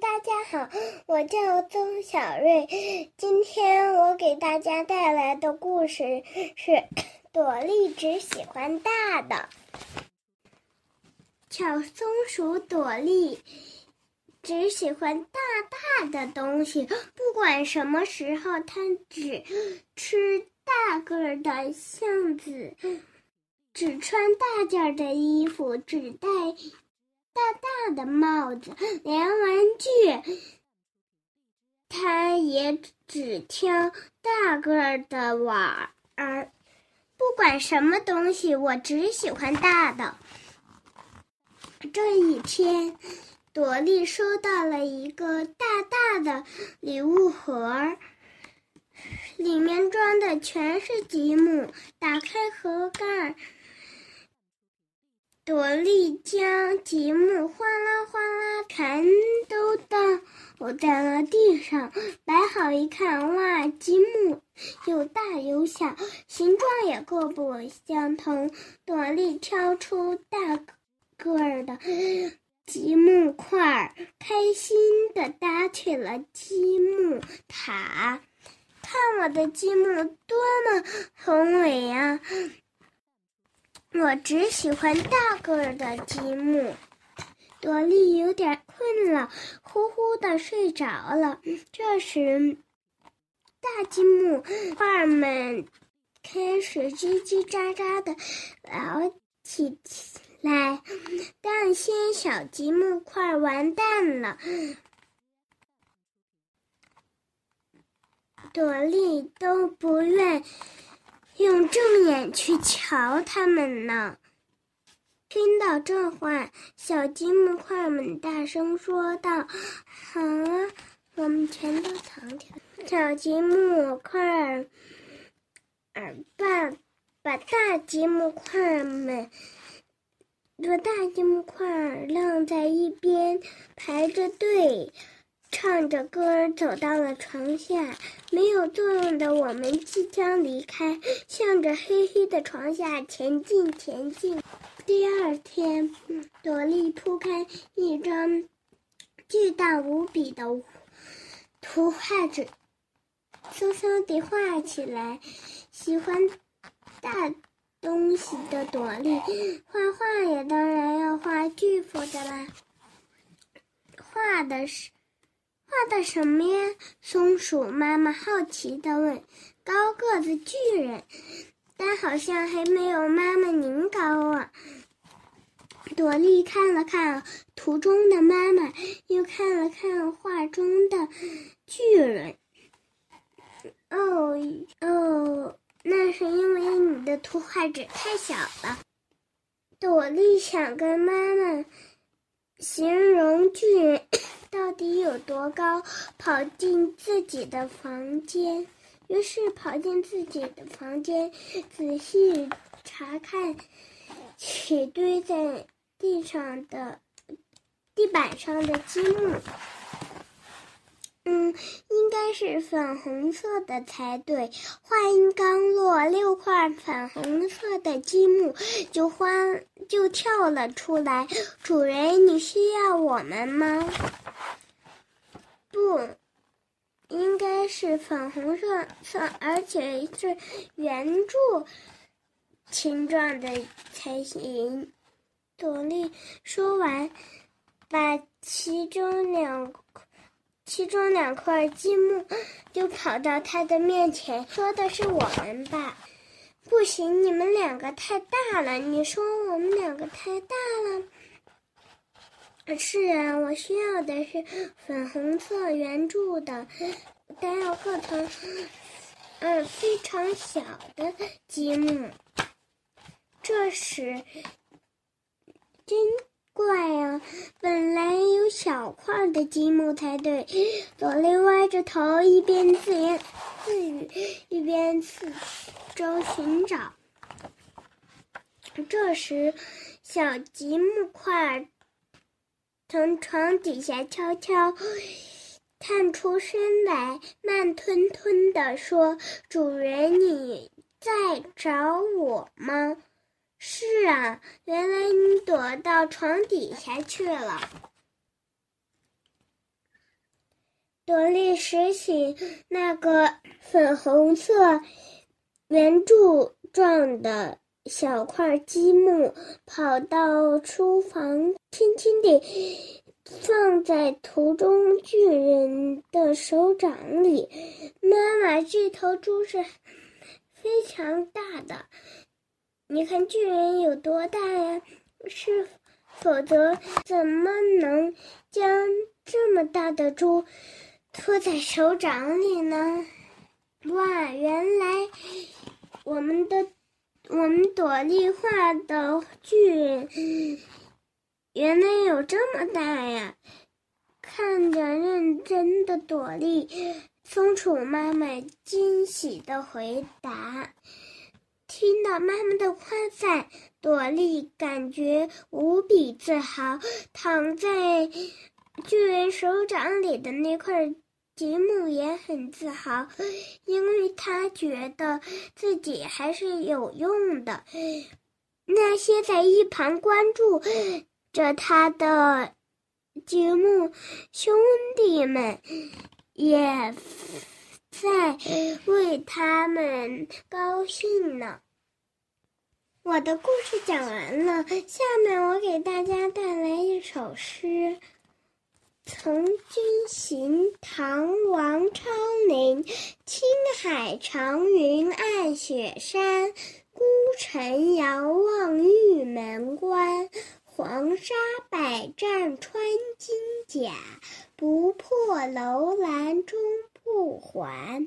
大家好，我叫曾小瑞。今天我给大家带来的故事是《朵莉只喜欢大的》。小松鼠朵莉只喜欢大大的东西，不管什么时候，它只吃大个儿的橡子，只穿大件的衣服，只戴。大大的帽子，连玩具，他也只挑大个儿的玩儿。不管什么东西，我只喜欢大的。这一天，朵莉收到了一个大大的礼物盒，里面装的全是积木。打开盒盖儿。朵莉将积木哗啦哗啦全都倒在了地上，摆好一看，哇！积木有大有小，形状也各不相同。朵莉挑出大个儿的积木块，开心的搭起了积木塔。看我的积木多么宏伟呀！我只喜欢大个儿的积木。朵莉有点困了，呼呼的睡着了。这时，大积木块们开始叽叽喳喳的聊起来，但些小积木块完蛋了。朵莉都不愿。用正眼去瞧他们呢。听到这话，小积木块们大声说道：“好啊，我们全都藏起来。”小积木块儿，把把大积木块们，把大积木块晾在一边，排着队。唱着歌走到了床下，没有作用的我们即将离开，向着黑黑的床下前进，前进。第二天，朵莉铺开一张巨大无比的图画纸，嗖嗖地画起来。喜欢大东西的朵莉，画画也当然要画巨幅的啦。画的是。画的什么呀？松鼠妈妈好奇地问。高个子巨人，但好像还没有妈妈您高啊。朵莉看了看图中的妈妈，又看了看画中的巨人。哦哦，那是因为你的图画纸太小了。朵莉想跟妈妈形容巨人。到底有多高？跑进自己的房间，于是跑进自己的房间，仔细查看起堆在地上的地板上的积木。嗯，应该是粉红色的才对。话音刚落，六块粉红色的积木就欢就跳了出来。主人，你需要我们吗？不，应该是粉红色色，而且是圆柱形状的才行。朵莉说完，把其中两其中两块积木就跑到他的面前，说的是我们吧？不行，你们两个太大了。你说我们两个太大了。是啊，我需要的是粉红色圆柱的，但要个头，嗯，非常小的积木。这时，真怪啊！本来有小块的积木才对。朵莉歪着头，一边自言自语，一边四周寻找。这时，小积木块。从床底下悄悄探出身来，慢吞吞地说：“主人，你在找我吗？”“是啊，原来你躲到床底下去了。”朵莉拾起那个粉红色圆柱状的小块积木，跑到厨房，轻轻地放在图中巨人的手掌里。妈妈，这头猪是非常大的，你看巨人有多大呀？是，否则怎么能将这么大的猪？托在手掌里呢，哇！原来我们的我们朵莉画的巨人，原来有这么大呀！看着认真的朵莉，松鼠妈妈惊喜的回答。听到妈妈的夸赞，朵莉感觉无比自豪，躺在巨人手掌里的那块。吉姆也很自豪，因为他觉得自己还是有用的。那些在一旁关注着他的吉姆兄弟们，也在为他们高兴呢。我的故事讲完了，下面我给大家带来一首诗。从军行，唐·王昌龄。青海长云暗雪山，孤城遥望玉门关。黄沙百战穿金甲，不破楼兰终不还。